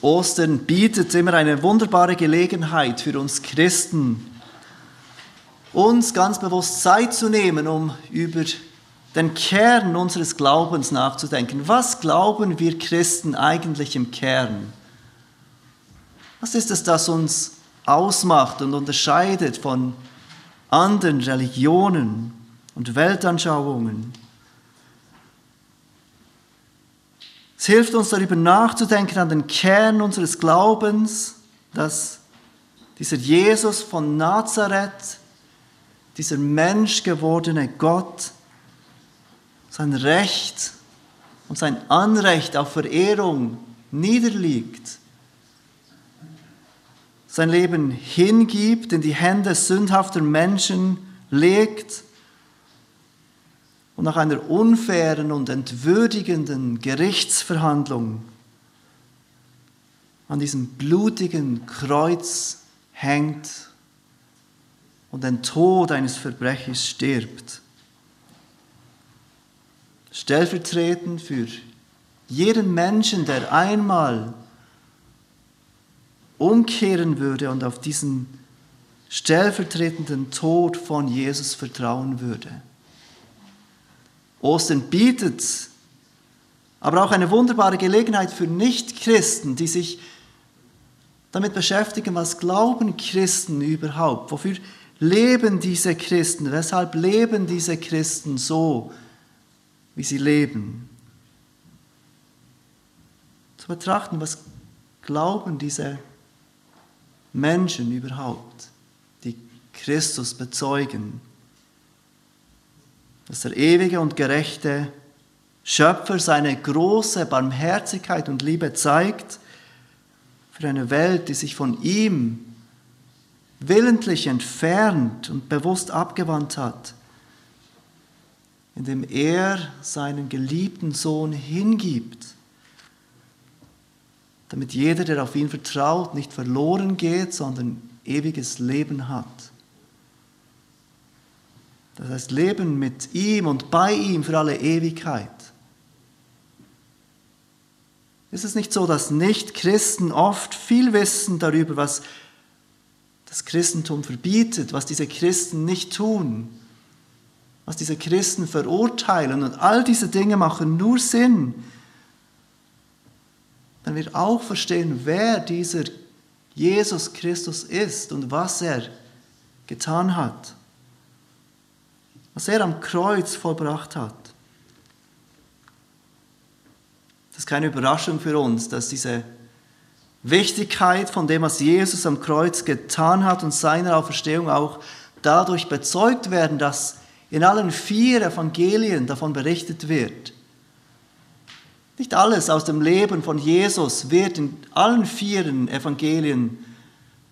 Ostern bietet immer eine wunderbare Gelegenheit für uns Christen, uns ganz bewusst Zeit zu nehmen, um über den Kern unseres Glaubens nachzudenken. Was glauben wir Christen eigentlich im Kern? Was ist es, das uns ausmacht und unterscheidet von anderen Religionen und Weltanschauungen? Es hilft uns darüber nachzudenken an den Kern unseres Glaubens, dass dieser Jesus von Nazareth, dieser menschgewordene Gott, sein Recht und sein Anrecht auf Verehrung niederliegt, sein Leben hingibt, in die Hände sündhafter Menschen legt und nach einer unfairen und entwürdigenden Gerichtsverhandlung an diesem blutigen Kreuz hängt und den Tod eines Verbrechers stirbt. Stellvertretend für jeden Menschen, der einmal umkehren würde und auf diesen stellvertretenden Tod von Jesus vertrauen würde. Ostern bietet aber auch eine wunderbare Gelegenheit für Nichtchristen, die sich damit beschäftigen, was glauben Christen überhaupt? Wofür leben diese Christen? Weshalb leben diese Christen so, wie sie leben? Zu betrachten, was glauben diese Menschen überhaupt, die Christus bezeugen? Dass der ewige und gerechte Schöpfer seine große Barmherzigkeit und Liebe zeigt für eine Welt, die sich von ihm willentlich entfernt und bewusst abgewandt hat, indem er seinen geliebten Sohn hingibt, damit jeder, der auf ihn vertraut, nicht verloren geht, sondern ewiges Leben hat. Das heißt, leben mit ihm und bei ihm für alle Ewigkeit. Ist es nicht so, dass Nicht-Christen oft viel wissen darüber, was das Christentum verbietet, was diese Christen nicht tun, was diese Christen verurteilen und all diese Dinge machen nur Sinn, wenn wir auch verstehen, wer dieser Jesus Christus ist und was er getan hat was er am Kreuz vollbracht hat. Das ist keine Überraschung für uns, dass diese Wichtigkeit von dem, was Jesus am Kreuz getan hat und seiner Auferstehung auch dadurch bezeugt werden, dass in allen vier Evangelien davon berichtet wird. Nicht alles aus dem Leben von Jesus wird in allen vier Evangelien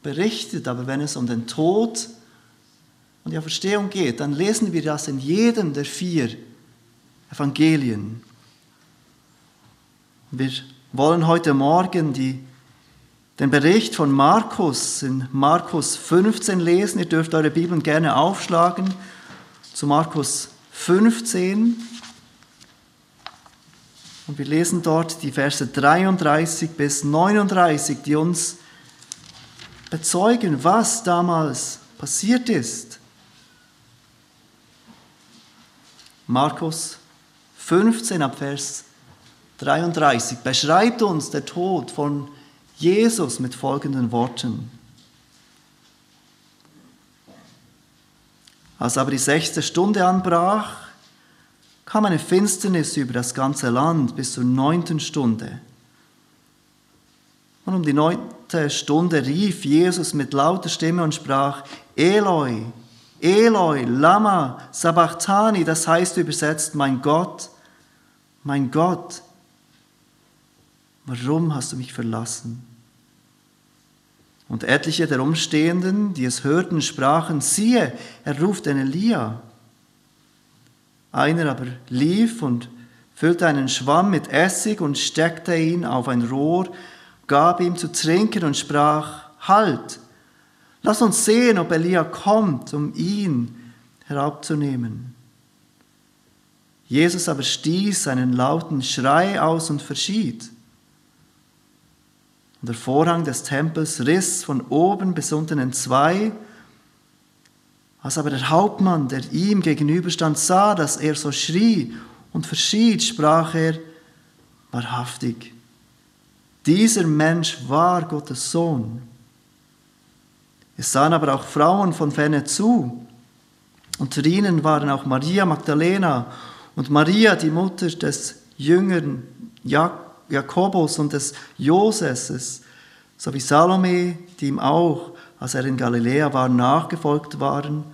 berichtet, aber wenn es um den Tod und die Auferstehung geht, dann lesen wir das in jedem der vier Evangelien. Wir wollen heute Morgen die, den Bericht von Markus in Markus 15 lesen. Ihr dürft eure Bibeln gerne aufschlagen zu Markus 15. Und wir lesen dort die Verse 33 bis 39, die uns bezeugen, was damals passiert ist. Markus 15 ab Vers 33 beschreibt uns der Tod von Jesus mit folgenden Worten. Als aber die sechste Stunde anbrach, kam eine Finsternis über das ganze Land bis zur neunten Stunde. Und um die neunte Stunde rief Jesus mit lauter Stimme und sprach, Eloi, Eloi, Lama, Sabachthani, das heißt übersetzt, mein Gott, mein Gott, warum hast du mich verlassen? Und etliche der Umstehenden, die es hörten, sprachen, siehe, er ruft den Elia. Einer aber lief und füllte einen Schwamm mit Essig und steckte ihn auf ein Rohr, gab ihm zu trinken und sprach, Halt, Lass uns sehen, ob Elia kommt, um ihn herabzunehmen. Jesus aber stieß einen lauten Schrei aus und verschied. Und der Vorhang des Tempels riss von oben bis unten in zwei. Als aber der Hauptmann, der ihm gegenüberstand, sah, dass er so schrie und verschied, sprach er, wahrhaftig, dieser Mensch war Gottes Sohn. Es sahen aber auch Frauen von ferne zu. Unter ihnen waren auch Maria Magdalena und Maria, die Mutter des Jüngern Jakobus und des Joses, sowie Salome, die ihm auch, als er in Galiläa war, nachgefolgt waren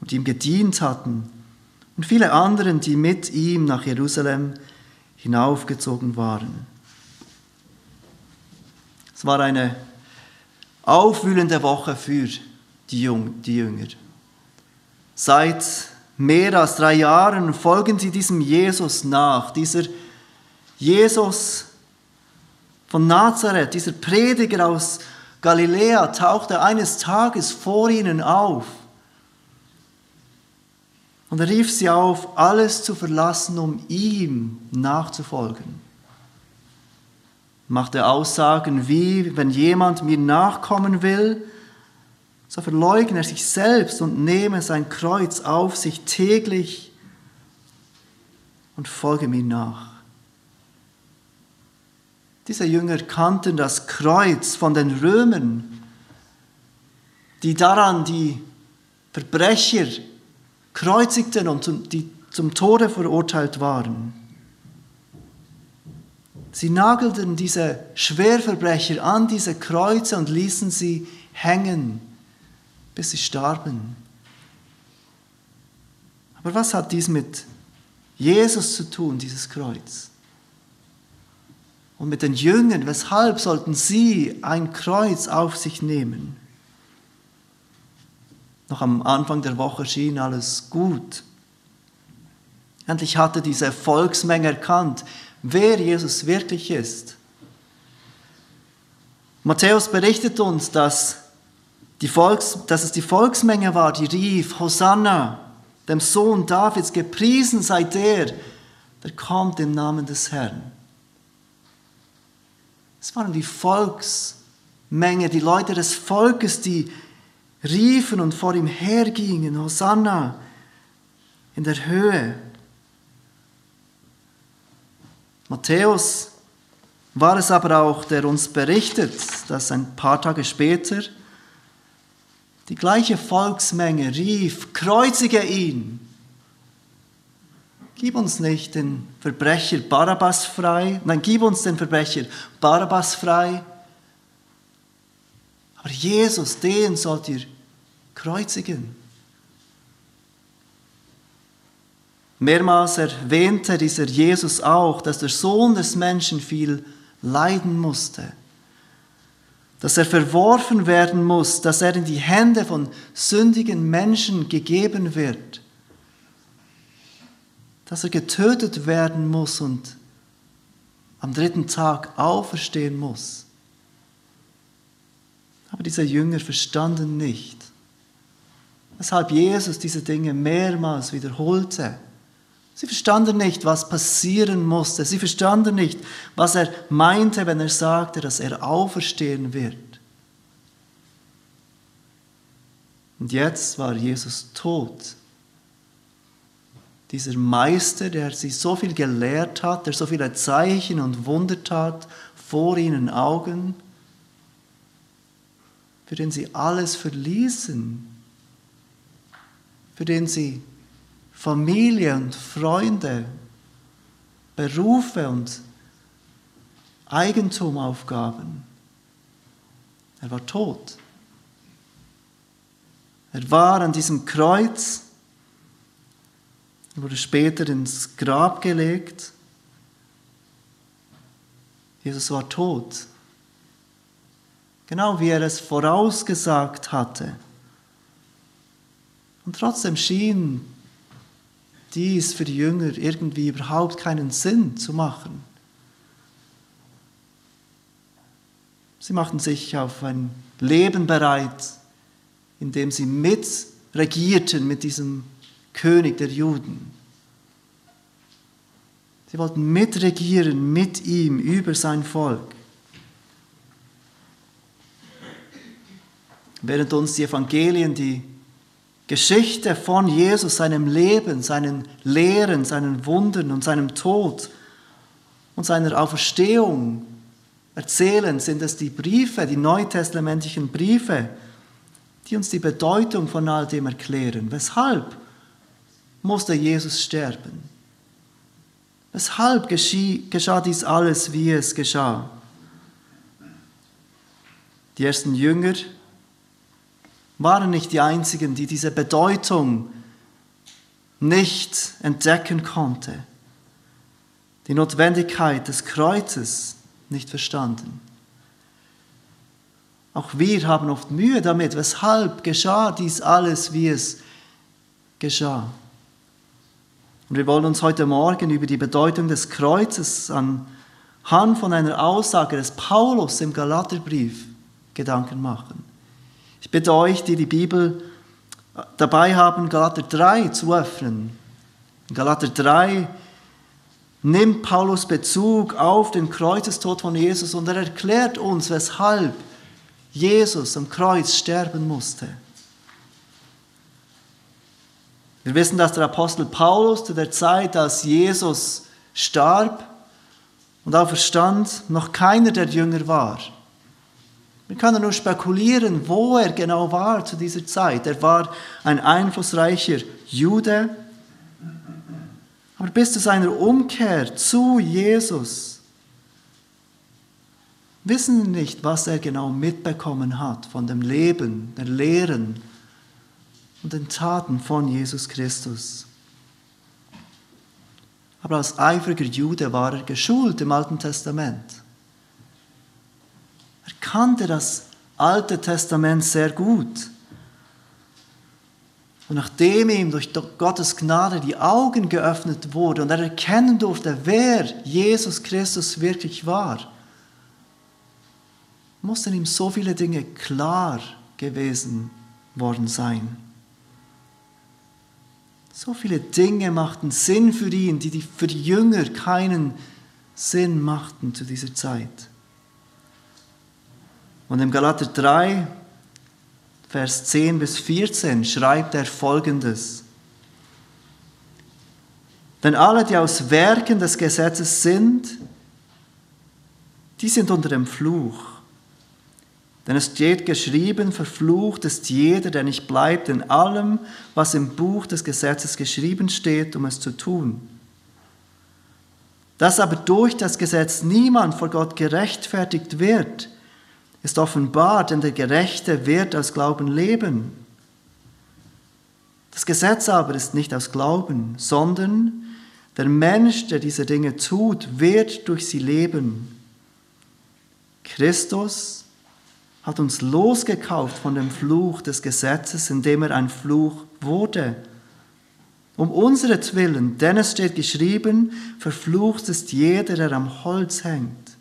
und ihm gedient hatten, und viele anderen, die mit ihm nach Jerusalem hinaufgezogen waren. Es war eine aufwühlende Woche für die, Jünger. Seit mehr als drei Jahren folgen sie diesem Jesus nach, dieser Jesus von Nazareth, dieser Prediger aus Galiläa, tauchte eines Tages vor ihnen auf. Und er rief sie auf, alles zu verlassen, um ihm nachzufolgen machte Aussagen wie, wenn jemand mir nachkommen will, so verleugne er sich selbst und nehme sein Kreuz auf sich täglich und folge mir nach. Diese Jünger kannten das Kreuz von den Römern, die daran die Verbrecher kreuzigten und die zum Tode verurteilt waren. Sie nagelten diese Schwerverbrecher an diese Kreuze und ließen sie hängen, bis sie starben. Aber was hat dies mit Jesus zu tun, dieses Kreuz? Und mit den Jüngern, weshalb sollten sie ein Kreuz auf sich nehmen? Noch am Anfang der Woche schien alles gut. Endlich hatte diese Volksmenge erkannt, wer Jesus wirklich ist. Matthäus berichtet uns, dass, die Volks, dass es die Volksmenge war, die rief, Hosanna, dem Sohn Davids, gepriesen sei der, der kommt im Namen des Herrn. Es waren die Volksmenge, die Leute des Volkes, die riefen und vor ihm hergingen, Hosanna in der Höhe. Matthäus war es aber auch, der uns berichtet, dass ein paar Tage später die gleiche Volksmenge rief, kreuzige ihn. Gib uns nicht den Verbrecher Barabbas frei, nein, gib uns den Verbrecher Barabbas frei. Aber Jesus, den sollt ihr kreuzigen. Mehrmals erwähnte dieser Jesus auch, dass der Sohn des Menschen viel leiden musste, dass er verworfen werden muss, dass er in die Hände von sündigen Menschen gegeben wird, dass er getötet werden muss und am dritten Tag auferstehen muss. Aber diese Jünger verstanden nicht, weshalb Jesus diese Dinge mehrmals wiederholte Sie verstanden nicht, was passieren musste. Sie verstanden nicht, was er meinte, wenn er sagte, dass er auferstehen wird. Und jetzt war Jesus tot. Dieser Meister, der sie so viel gelehrt hat, der so viele Zeichen und Wunder tat vor ihnen Augen, für den sie alles verließen, für den sie Familie und Freunde, Berufe und Eigentum aufgaben. Er war tot. Er war an diesem Kreuz, wurde später ins Grab gelegt. Jesus war tot. Genau wie er es vorausgesagt hatte. Und trotzdem schien dies für die Jünger irgendwie überhaupt keinen Sinn zu machen. Sie machten sich auf ein Leben bereit, in dem sie mitregierten mit diesem König der Juden. Sie wollten mitregieren mit ihm über sein Volk. während uns die Evangelien, die Geschichte von Jesus, seinem Leben, seinen Lehren, seinen Wundern und seinem Tod und seiner Auferstehung erzählen, sind es die Briefe, die neutestamentlichen Briefe, die uns die Bedeutung von all dem erklären. Weshalb musste Jesus sterben? Weshalb geschah dies alles, wie es geschah? Die ersten Jünger waren nicht die einzigen, die diese Bedeutung nicht entdecken konnte, die Notwendigkeit des Kreuzes nicht verstanden. Auch wir haben oft Mühe damit, weshalb geschah dies alles, wie es geschah. Und wir wollen uns heute Morgen über die Bedeutung des Kreuzes anhand von einer Aussage des Paulus im Galaterbrief Gedanken machen. Ich bitte euch, die die Bibel dabei haben, Galater 3 zu öffnen. In Galater 3 nimmt Paulus Bezug auf den Kreuzestod von Jesus und er erklärt uns, weshalb Jesus am Kreuz sterben musste. Wir wissen, dass der Apostel Paulus zu der Zeit, als Jesus starb und auferstand, noch keiner der Jünger war. Wir können nur spekulieren, wo er genau war zu dieser Zeit. Er war ein einflussreicher Jude. Aber bis zu seiner Umkehr zu Jesus wissen wir nicht, was er genau mitbekommen hat von dem Leben, der Lehren und den Taten von Jesus Christus. Aber als eifriger Jude war er geschult im Alten Testament. Kannte das Alte Testament sehr gut. Und nachdem ihm durch Gottes Gnade die Augen geöffnet wurden und er erkennen durfte, wer Jesus Christus wirklich war, mussten ihm so viele Dinge klar gewesen worden sein. So viele Dinge machten Sinn für ihn, die für die Jünger keinen Sinn machten zu dieser Zeit. Und im Galater 3, Vers 10 bis 14 schreibt er folgendes. Denn alle, die aus Werken des Gesetzes sind, die sind unter dem Fluch. Denn es steht geschrieben, verflucht ist jeder, der nicht bleibt in allem, was im Buch des Gesetzes geschrieben steht, um es zu tun. Dass aber durch das Gesetz niemand vor Gott gerechtfertigt wird, ist offenbar, denn der Gerechte wird aus Glauben leben. Das Gesetz aber ist nicht aus Glauben, sondern der Mensch, der diese Dinge tut, wird durch sie leben. Christus hat uns losgekauft von dem Fluch des Gesetzes, indem er ein Fluch wurde. Um unseretwillen, denn es steht geschrieben, verflucht ist jeder, der am Holz hängt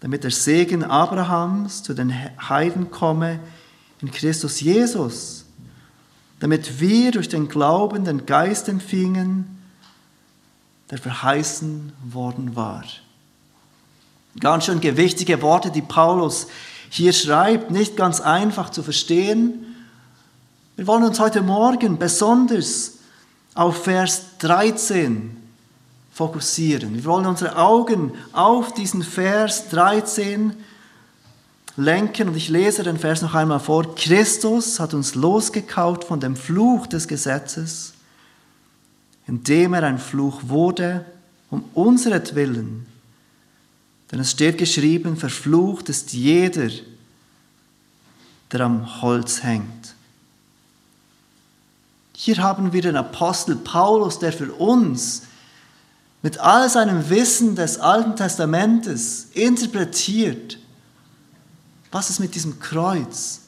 damit der Segen Abrahams zu den Heiden komme in Christus Jesus, damit wir durch den Glauben den Geist empfingen, der verheißen worden war. Ganz schön gewichtige Worte, die Paulus hier schreibt, nicht ganz einfach zu verstehen. Wir wollen uns heute Morgen besonders auf Vers 13 fokussieren. Wir wollen unsere Augen auf diesen Vers 13 lenken und ich lese den Vers noch einmal vor. Christus hat uns losgekauft von dem Fluch des Gesetzes, indem er ein Fluch wurde, um unseretwillen. Denn es steht geschrieben, verflucht ist jeder, der am Holz hängt. Hier haben wir den Apostel Paulus, der für uns mit all seinem Wissen des Alten Testamentes interpretiert, was es mit diesem Kreuz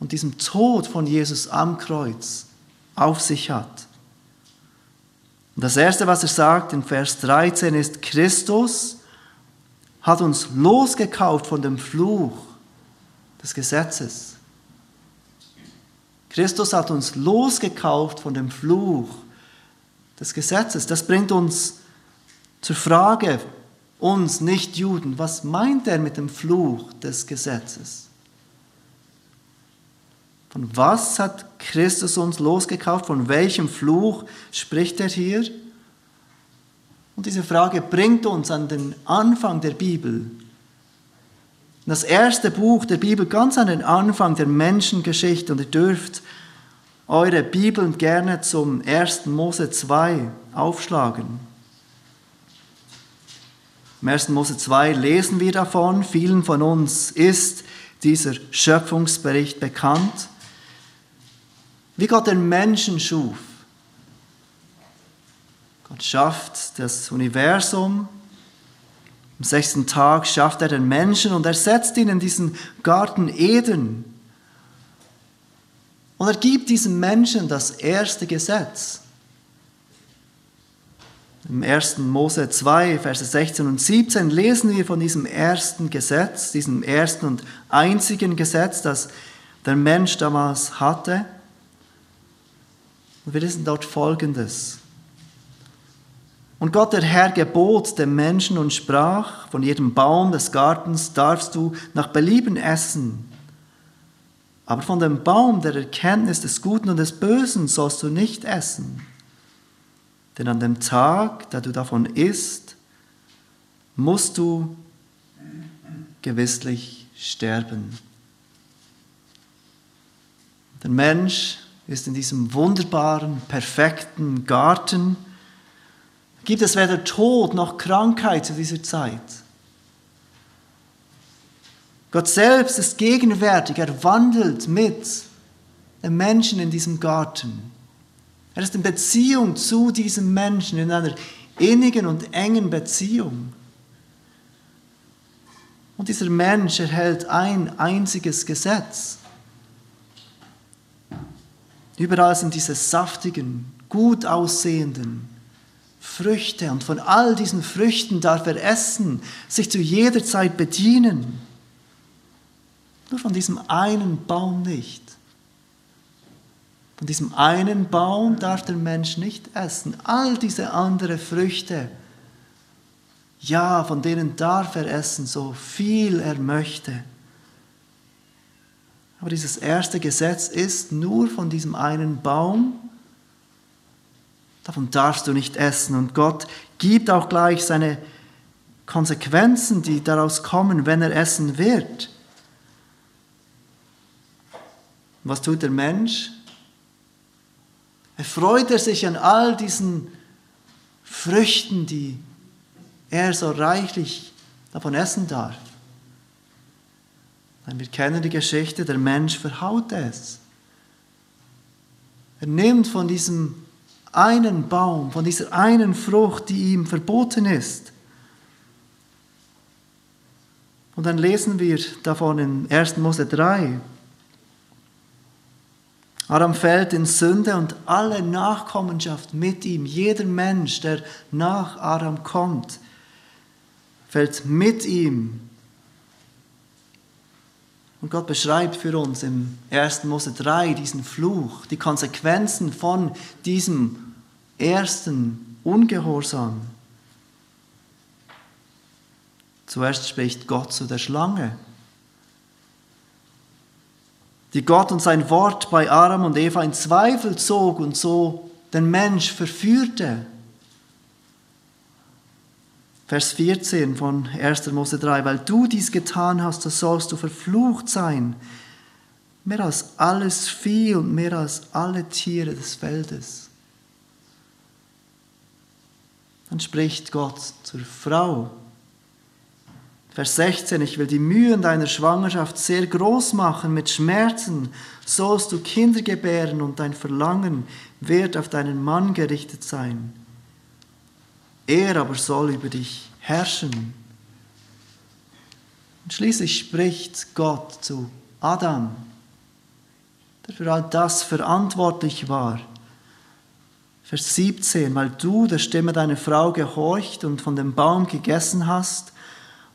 und diesem Tod von Jesus am Kreuz auf sich hat. Und das Erste, was er sagt in Vers 13 ist, Christus hat uns losgekauft von dem Fluch des Gesetzes. Christus hat uns losgekauft von dem Fluch des Gesetzes. Das bringt uns zur Frage, uns Nicht-Juden, was meint er mit dem Fluch des Gesetzes? Von was hat Christus uns losgekauft? Von welchem Fluch spricht er hier? Und diese Frage bringt uns an den Anfang der Bibel. Das erste Buch der Bibel, ganz an den Anfang der Menschengeschichte. Und ihr dürft eure Bibeln gerne zum 1. Mose 2 aufschlagen. Im 1. Mose 2 lesen wir davon, vielen von uns ist dieser Schöpfungsbericht bekannt, wie Gott den Menschen schuf. Gott schafft das Universum, am sechsten Tag schafft er den Menschen und er setzt ihn in diesen Garten Eden. Und er gibt diesem Menschen das erste Gesetz. Im 1. Mose 2, Verse 16 und 17 lesen wir von diesem ersten Gesetz, diesem ersten und einzigen Gesetz, das der Mensch damals hatte. Und wir lesen dort Folgendes. Und Gott der Herr gebot dem Menschen und sprach, von jedem Baum des Gartens darfst du nach Belieben essen, aber von dem Baum der Erkenntnis des Guten und des Bösen sollst du nicht essen. Denn an dem Tag, da du davon isst, musst du gewisslich sterben. Der Mensch ist in diesem wunderbaren, perfekten Garten. Gibt es weder Tod noch Krankheit zu dieser Zeit. Gott selbst ist gegenwärtig, er wandelt mit den Menschen in diesem Garten. Er ist in Beziehung zu diesem Menschen, in einer innigen und engen Beziehung. Und dieser Mensch erhält ein einziges Gesetz. Überall sind diese saftigen, gut aussehenden Früchte und von all diesen Früchten darf er essen, sich zu jeder Zeit bedienen. Nur von diesem einen Baum nicht. Von diesem einen Baum darf der Mensch nicht essen. All diese anderen Früchte, ja, von denen darf er essen, so viel er möchte. Aber dieses erste Gesetz ist nur von diesem einen Baum. Davon darfst du nicht essen. Und Gott gibt auch gleich seine Konsequenzen, die daraus kommen, wenn er essen wird. Was tut der Mensch? Erfreut er sich an all diesen Früchten, die er so reichlich davon essen darf? wir kennen die Geschichte, der Mensch verhaut es. Er nimmt von diesem einen Baum, von dieser einen Frucht, die ihm verboten ist. Und dann lesen wir davon in 1. Mose 3. Adam fällt in Sünde und alle Nachkommenschaft mit ihm, jeder Mensch, der nach Adam kommt, fällt mit ihm. Und Gott beschreibt für uns im 1. Mose 3 diesen Fluch, die Konsequenzen von diesem ersten Ungehorsam. Zuerst spricht Gott zu der Schlange die Gott und sein Wort bei Adam und Eva in Zweifel zog und so den Mensch verführte. Vers 14 von 1. Mose 3, weil du dies getan hast, so sollst du verflucht sein, mehr als alles Vieh und mehr als alle Tiere des Feldes. Dann spricht Gott zur Frau, Vers 16, ich will die Mühen deiner Schwangerschaft sehr groß machen, mit Schmerzen sollst du Kinder gebären und dein Verlangen wird auf deinen Mann gerichtet sein. Er aber soll über dich herrschen. Und schließlich spricht Gott zu Adam, der für all das verantwortlich war. Vers 17, weil du der Stimme deiner Frau gehorcht und von dem Baum gegessen hast,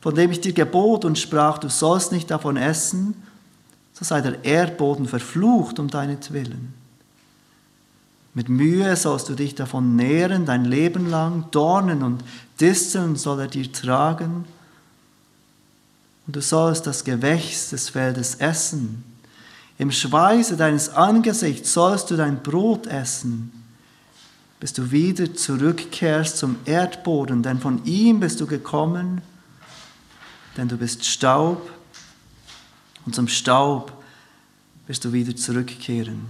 von dem ich dir gebot und sprach, du sollst nicht davon essen, so sei der Erdboden verflucht um deinetwillen. Mit Mühe sollst du dich davon nähren, dein Leben lang, Dornen und Disteln soll er dir tragen, und du sollst das Gewächs des Feldes essen. Im Schweiße deines Angesichts sollst du dein Brot essen, bis du wieder zurückkehrst zum Erdboden, denn von ihm bist du gekommen, denn du bist Staub und zum Staub wirst du wieder zurückkehren.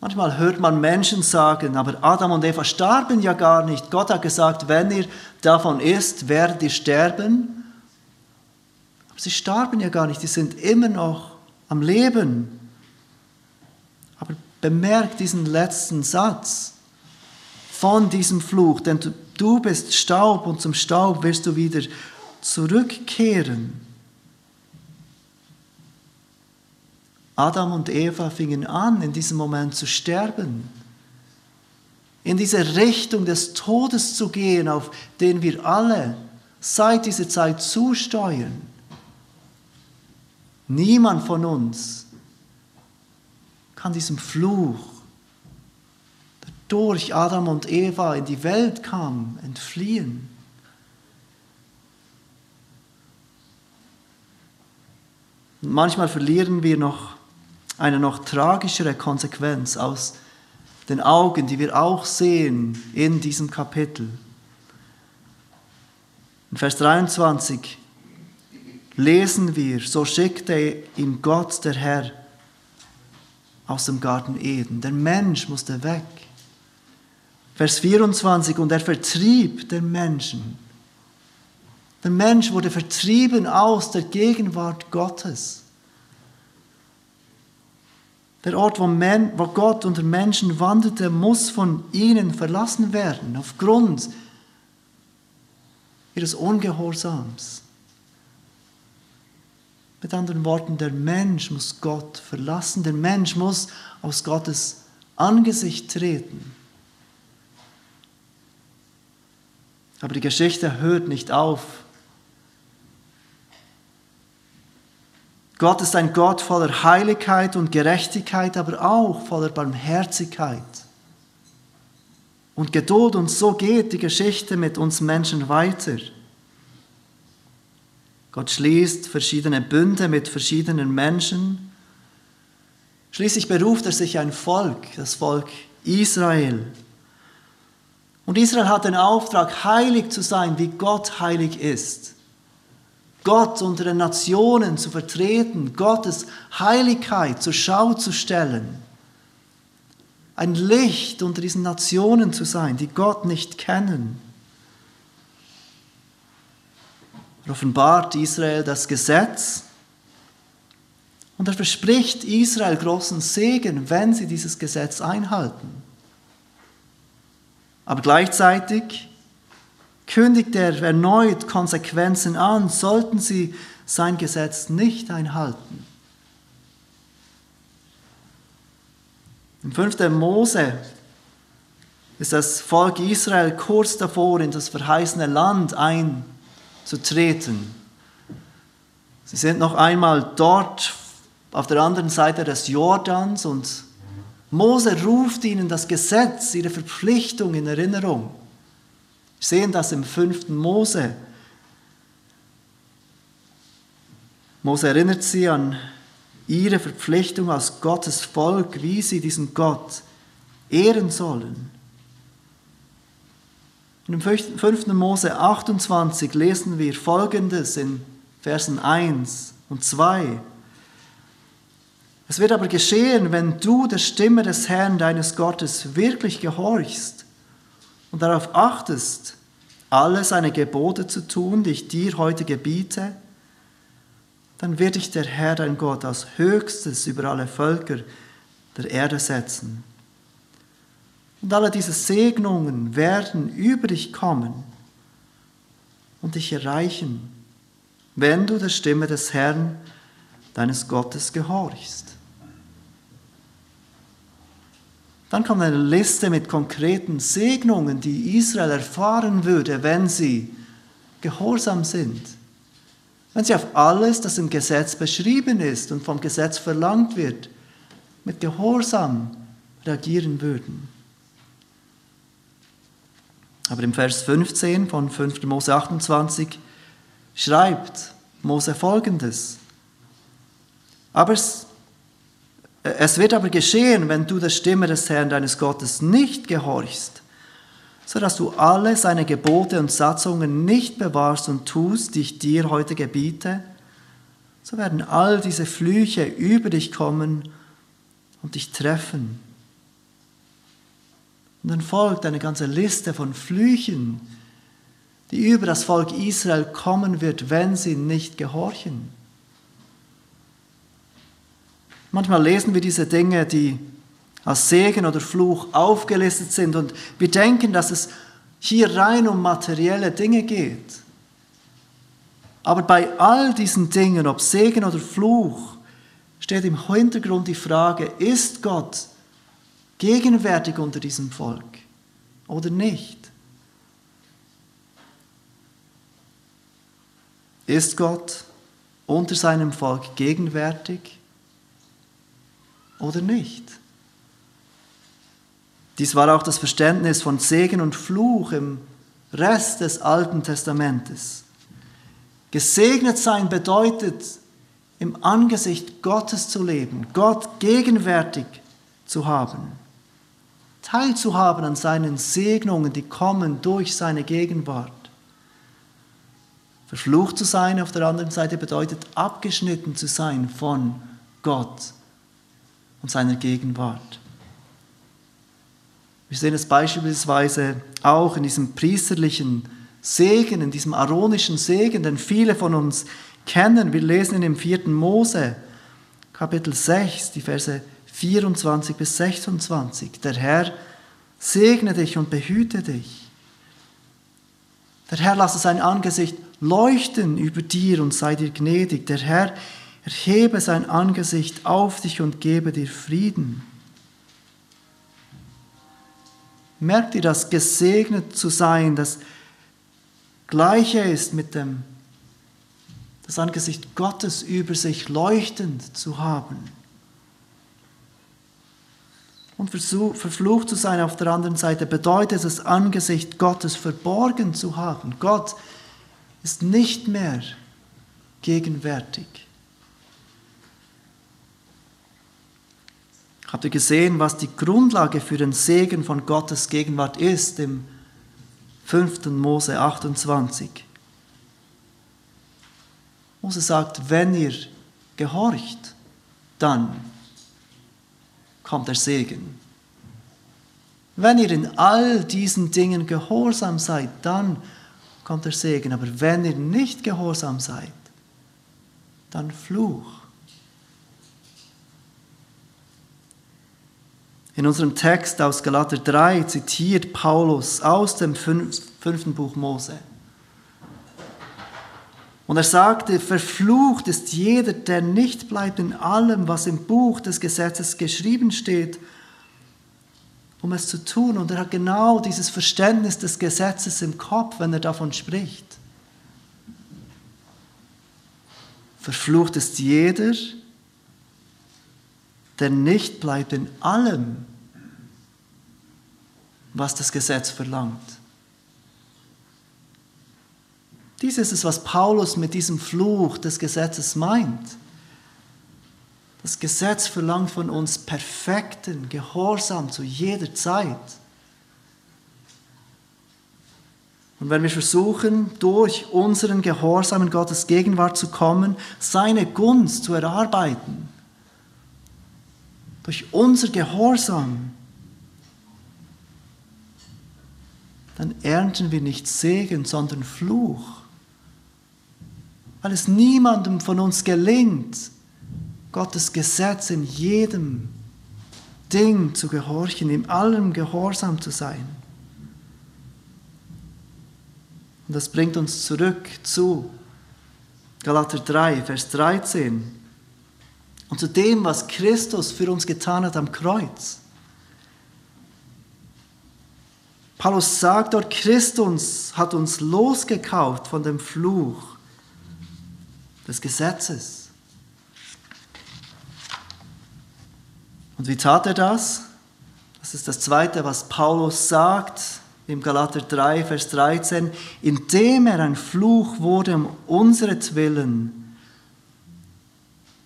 Manchmal hört man Menschen sagen, aber Adam und Eva starben ja gar nicht. Gott hat gesagt, wenn ihr davon isst, werdet ihr sterben. Aber sie starben ja gar nicht, die sind immer noch am Leben. Aber bemerkt diesen letzten Satz von diesem Fluch, denn du bist Staub und zum Staub wirst du wieder zurückkehren. Adam und Eva fingen an, in diesem Moment zu sterben, in diese Richtung des Todes zu gehen, auf den wir alle seit dieser Zeit zusteuern. Niemand von uns kann diesem Fluch, durch Adam und Eva in die Welt kam, entfliehen. Und manchmal verlieren wir noch eine noch tragischere Konsequenz aus den Augen, die wir auch sehen in diesem Kapitel. In Vers 23 lesen wir, so schickte ihm Gott, der Herr, aus dem Garten Eden. Der Mensch musste weg. Vers 24, und er vertrieb den Menschen. Der Mensch wurde vertrieben aus der Gegenwart Gottes. Der Ort, wo, Men, wo Gott unter Menschen wandelte, muss von ihnen verlassen werden, aufgrund ihres Ungehorsams. Mit anderen Worten, der Mensch muss Gott verlassen, der Mensch muss aus Gottes Angesicht treten. Aber die Geschichte hört nicht auf Gott ist ein Gott voller Heiligkeit und Gerechtigkeit, aber auch voller Barmherzigkeit und Geduld. Und so geht die Geschichte mit uns Menschen weiter. Gott schließt verschiedene Bünde mit verschiedenen Menschen. Schließlich beruft er sich ein Volk, das Volk Israel. Und Israel hat den Auftrag, heilig zu sein, wie Gott heilig ist. Gott unter den Nationen zu vertreten, Gottes Heiligkeit zur Schau zu stellen, ein Licht unter diesen Nationen zu sein, die Gott nicht kennen. Er offenbart Israel das Gesetz und er verspricht Israel großen Segen, wenn sie dieses Gesetz einhalten. Aber gleichzeitig kündigt er erneut Konsequenzen an, sollten sie sein Gesetz nicht einhalten. Im 5. Mose ist das Volk Israel kurz davor, in das verheißene Land einzutreten. Sie sind noch einmal dort auf der anderen Seite des Jordans und Mose ruft ihnen das Gesetz, ihre Verpflichtung in Erinnerung. Wir sehen das im fünften Mose. Mose erinnert sie an ihre Verpflichtung als Gottes Volk, wie sie diesen Gott ehren sollen. Im 5. Mose 28 lesen wir Folgendes in Versen 1 und 2. Es wird aber geschehen, wenn du der Stimme des Herrn deines Gottes wirklich gehorchst und darauf achtest, alle seine Gebote zu tun, die ich dir heute gebiete, dann wird dich der Herr dein Gott als höchstes über alle Völker der Erde setzen. Und alle diese Segnungen werden über dich kommen und dich erreichen, wenn du der Stimme des Herrn deines Gottes gehorchst. Dann kommt eine Liste mit konkreten Segnungen, die Israel erfahren würde, wenn sie gehorsam sind. Wenn sie auf alles, das im Gesetz beschrieben ist und vom Gesetz verlangt wird, mit Gehorsam reagieren würden. Aber im Vers 15 von 5. Mose 28 schreibt Mose folgendes. Aber es, wird aber geschehen, wenn du der Stimme des Herrn deines Gottes nicht gehorchst, sodass du alle seine Gebote und Satzungen nicht bewahrst und tust, die ich dir heute gebiete, so werden all diese Flüche über dich kommen und dich treffen. Und dann folgt eine ganze Liste von Flüchen, die über das Volk Israel kommen wird, wenn sie nicht gehorchen. Manchmal lesen wir diese Dinge, die als Segen oder Fluch aufgelistet sind und wir denken, dass es hier rein um materielle Dinge geht. Aber bei all diesen Dingen, ob Segen oder Fluch, steht im Hintergrund die Frage, ist Gott gegenwärtig unter diesem Volk oder nicht? Ist Gott unter seinem Volk gegenwärtig oder nicht? Dies war auch das Verständnis von Segen und Fluch im Rest des Alten Testamentes. Gesegnet sein bedeutet, im Angesicht Gottes zu leben, Gott gegenwärtig zu haben, teilzuhaben an seinen Segnungen, die kommen durch seine Gegenwart. Verflucht zu sein auf der anderen Seite bedeutet abgeschnitten zu sein von Gott und seiner Gegenwart. Wir sehen es beispielsweise auch in diesem priesterlichen Segen, in diesem aaronischen Segen, den viele von uns kennen. Wir lesen in dem 4. Mose, Kapitel 6, die Verse 24 bis 26. Der Herr segne dich und behüte dich. Der Herr lasse sein Angesicht leuchten über dir und sei dir gnädig. Der Herr erhebe sein Angesicht auf dich und gebe dir Frieden. Merkt ihr das, gesegnet zu sein, das Gleiche ist mit dem, das Angesicht Gottes über sich leuchtend zu haben? Und verflucht zu sein auf der anderen Seite bedeutet das Angesicht Gottes verborgen zu haben. Gott ist nicht mehr gegenwärtig. Habt ihr gesehen, was die Grundlage für den Segen von Gottes Gegenwart ist im 5. Mose 28? Mose sagt, wenn ihr gehorcht, dann kommt der Segen. Wenn ihr in all diesen Dingen gehorsam seid, dann kommt der Segen. Aber wenn ihr nicht gehorsam seid, dann Fluch. In unserem Text aus Galater 3 zitiert Paulus aus dem fünften Buch Mose. Und er sagte, verflucht ist jeder, der nicht bleibt in allem, was im Buch des Gesetzes geschrieben steht, um es zu tun. Und er hat genau dieses Verständnis des Gesetzes im Kopf, wenn er davon spricht. Verflucht ist jeder, der nicht bleibt in allem, was das Gesetz verlangt. Dies ist es, was Paulus mit diesem Fluch des Gesetzes meint. Das Gesetz verlangt von uns perfekten Gehorsam zu jeder Zeit. Und wenn wir versuchen, durch unseren Gehorsam in Gottes Gegenwart zu kommen, seine Gunst zu erarbeiten, durch unser Gehorsam, dann ernten wir nicht Segen, sondern Fluch. Weil es niemandem von uns gelingt, Gottes Gesetz in jedem Ding zu gehorchen, in allem gehorsam zu sein. Und das bringt uns zurück zu Galater 3, Vers 13 und zu dem, was Christus für uns getan hat am Kreuz. Paulus sagt dort, Christus hat uns losgekauft von dem Fluch des Gesetzes. Und wie tat er das? Das ist das Zweite, was Paulus sagt im Galater 3, Vers 13, indem er ein Fluch wurde um unseretwillen,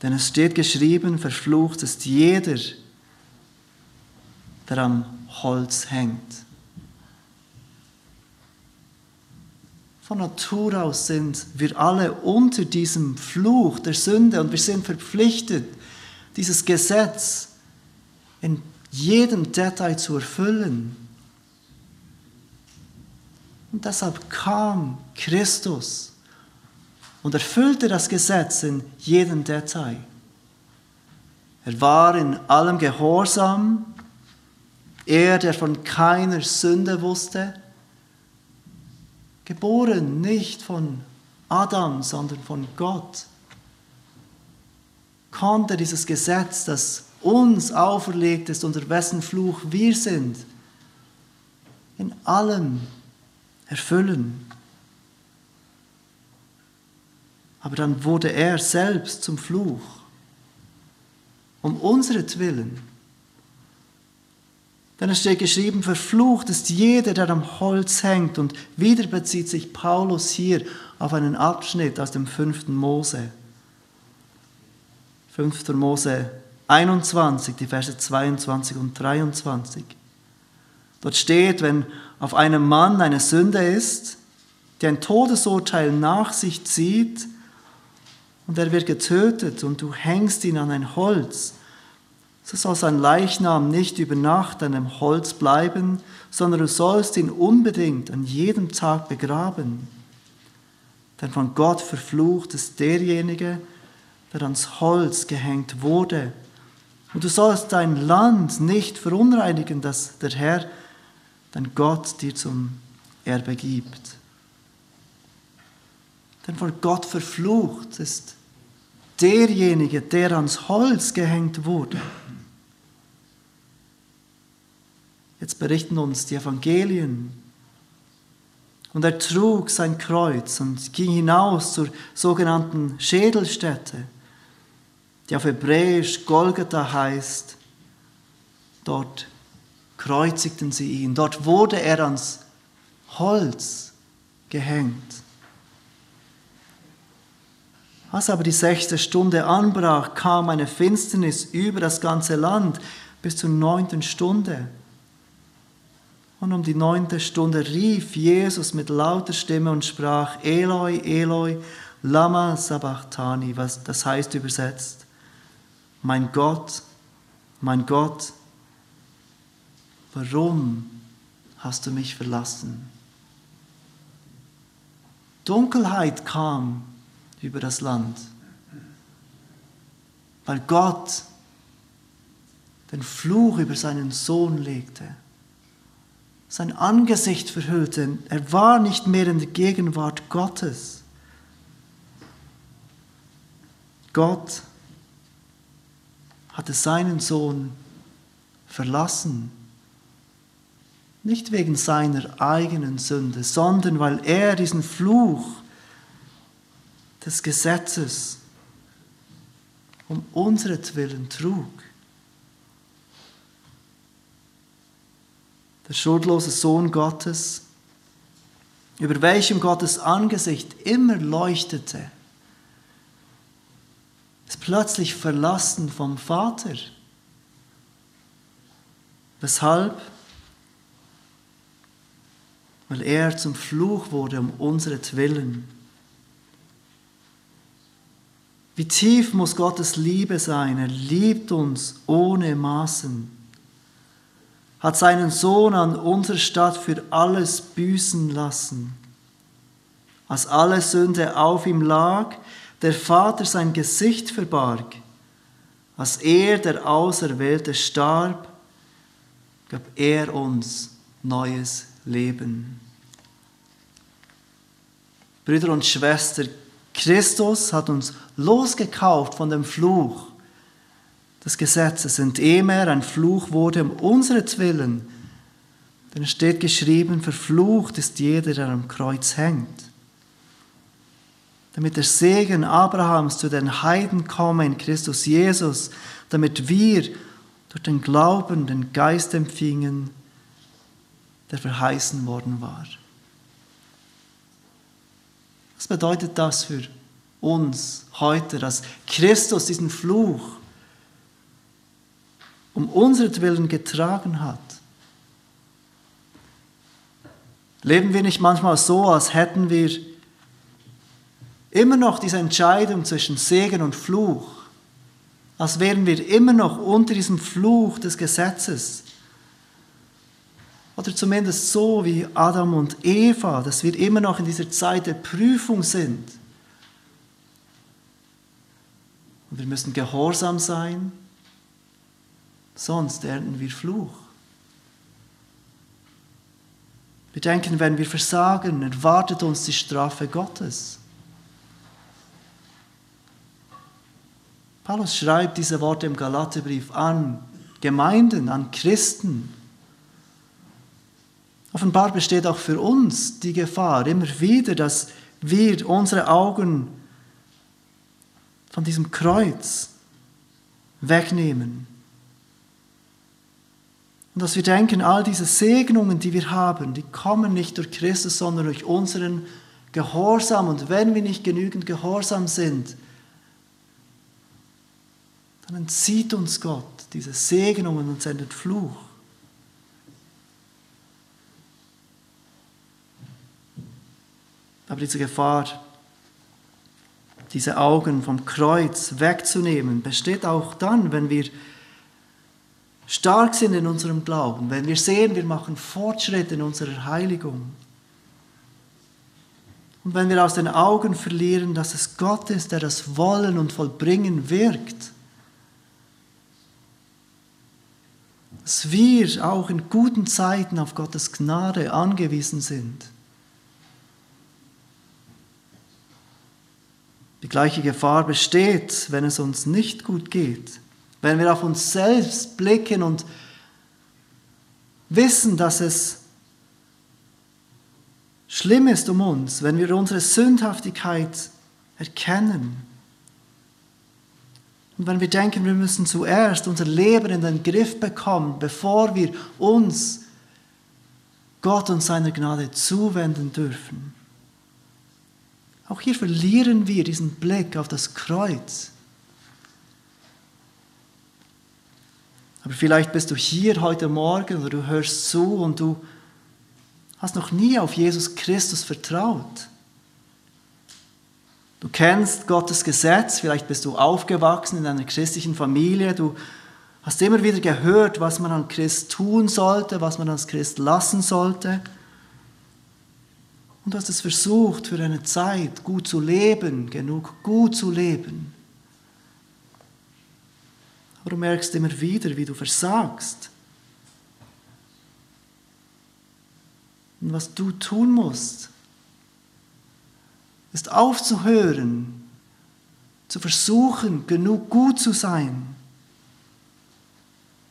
Denn es steht geschrieben, verflucht ist jeder, der am Holz hängt. Von Natur aus sind wir alle unter diesem Fluch der Sünde und wir sind verpflichtet, dieses Gesetz in jedem Detail zu erfüllen. Und deshalb kam Christus und erfüllte das Gesetz in jedem Detail. Er war in allem Gehorsam, er, der von keiner Sünde wusste, geboren nicht von Adam, sondern von Gott, konnte dieses Gesetz, das uns auferlegt ist, unter wessen Fluch wir sind, in allem erfüllen. Aber dann wurde er selbst zum Fluch, um unseretwillen. Denn es steht geschrieben, verflucht ist jeder, der am Holz hängt. Und wieder bezieht sich Paulus hier auf einen Abschnitt aus dem 5. Mose. 5. Mose 21, die Verse 22 und 23. Dort steht, wenn auf einem Mann eine Sünde ist, die ein Todesurteil nach sich zieht, und er wird getötet und du hängst ihn an ein Holz, so soll sein Leichnam nicht über Nacht an dem Holz bleiben, sondern du sollst ihn unbedingt an jedem Tag begraben. Denn von Gott verflucht ist derjenige, der ans Holz gehängt wurde. Und du sollst dein Land nicht verunreinigen, das der Herr, dein Gott, dir zum Erbe gibt. Denn von Gott verflucht ist derjenige, der ans Holz gehängt wurde. Jetzt berichten uns die Evangelien. Und er trug sein Kreuz und ging hinaus zur sogenannten Schädelstätte, die auf Hebräisch Golgatha heißt. Dort kreuzigten sie ihn. Dort wurde er ans Holz gehängt. Als aber die sechste Stunde anbrach, kam eine Finsternis über das ganze Land bis zur neunten Stunde. Und um die neunte Stunde rief Jesus mit lauter Stimme und sprach, Eloi, Eloi, lama sabachthani, was das heißt übersetzt, mein Gott, mein Gott, warum hast du mich verlassen? Dunkelheit kam über das Land, weil Gott den Fluch über seinen Sohn legte, sein Angesicht verhüllte. Er war nicht mehr in der Gegenwart Gottes. Gott hatte seinen Sohn verlassen, nicht wegen seiner eigenen Sünde, sondern weil er diesen Fluch des Gesetzes um unseretwillen trug. Der schuldlose Sohn Gottes, über welchem Gottes Angesicht immer leuchtete, ist plötzlich verlassen vom Vater. Weshalb? Weil er zum Fluch wurde um unseretwillen. Wie tief muss Gottes Liebe sein? Er liebt uns ohne Maßen, hat seinen Sohn an unserer Stadt für alles büßen lassen. Als alle Sünde auf ihm lag, der Vater sein Gesicht verbarg, als er, der Auserwählte, starb, gab er uns neues Leben. Brüder und Schwestern, Christus hat uns losgekauft von dem Fluch des Gesetzes, indem er ein Fluch wurde um unseretwillen. Denn es steht geschrieben, verflucht ist jeder, der am Kreuz hängt. Damit der Segen Abrahams zu den Heiden komme in Christus Jesus, damit wir durch den Glauben den Geist empfingen, der verheißen worden war. Was bedeutet das für uns heute, dass Christus diesen Fluch um unseretwillen getragen hat. Leben wir nicht manchmal so, als hätten wir immer noch diese Entscheidung zwischen Segen und Fluch, als wären wir immer noch unter diesem Fluch des Gesetzes? Oder zumindest so wie Adam und Eva, dass wir immer noch in dieser Zeit der Prüfung sind. Und wir müssen gehorsam sein, sonst ernten wir Fluch. Wir denken, wenn wir versagen, erwartet uns die Strafe Gottes. Paulus schreibt diese Worte im Galaterbrief an Gemeinden, an Christen. Offenbar besteht auch für uns die Gefahr immer wieder, dass wir unsere Augen von diesem Kreuz wegnehmen. Und dass wir denken, all diese Segnungen, die wir haben, die kommen nicht durch Christus, sondern durch unseren Gehorsam. Und wenn wir nicht genügend gehorsam sind, dann entzieht uns Gott diese Segnungen und sendet Fluch. Aber diese Gefahr, diese Augen vom Kreuz wegzunehmen, besteht auch dann, wenn wir stark sind in unserem Glauben, wenn wir sehen, wir machen Fortschritte in unserer Heiligung. Und wenn wir aus den Augen verlieren, dass es Gott ist, der das Wollen und Vollbringen wirkt. Dass wir auch in guten Zeiten auf Gottes Gnade angewiesen sind. Die gleiche Gefahr besteht, wenn es uns nicht gut geht, wenn wir auf uns selbst blicken und wissen, dass es schlimm ist um uns, wenn wir unsere Sündhaftigkeit erkennen. Und wenn wir denken, wir müssen zuerst unser Leben in den Griff bekommen, bevor wir uns Gott und seiner Gnade zuwenden dürfen. Auch hier verlieren wir diesen Blick auf das Kreuz. Aber vielleicht bist du hier heute Morgen oder du hörst zu und du hast noch nie auf Jesus Christus vertraut. Du kennst Gottes Gesetz, vielleicht bist du aufgewachsen in einer christlichen Familie, du hast immer wieder gehört, was man als Christ tun sollte, was man als Christ lassen sollte. Und du hast es versucht, für eine Zeit gut zu leben, genug gut zu leben. Aber du merkst immer wieder, wie du versagst. Und was du tun musst, ist aufzuhören, zu versuchen, genug gut zu sein.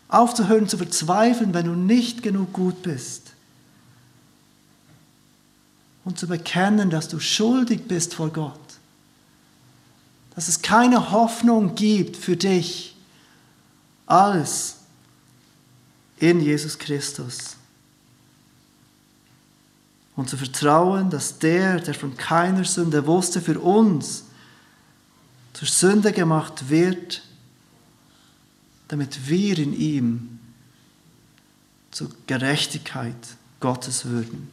Aufzuhören zu verzweifeln, wenn du nicht genug gut bist und zu bekennen, dass du schuldig bist vor Gott. Dass es keine Hoffnung gibt für dich als in Jesus Christus. Und zu vertrauen, dass der, der von keiner Sünde wusste, für uns zur Sünde gemacht wird, damit wir in ihm zur Gerechtigkeit Gottes würden.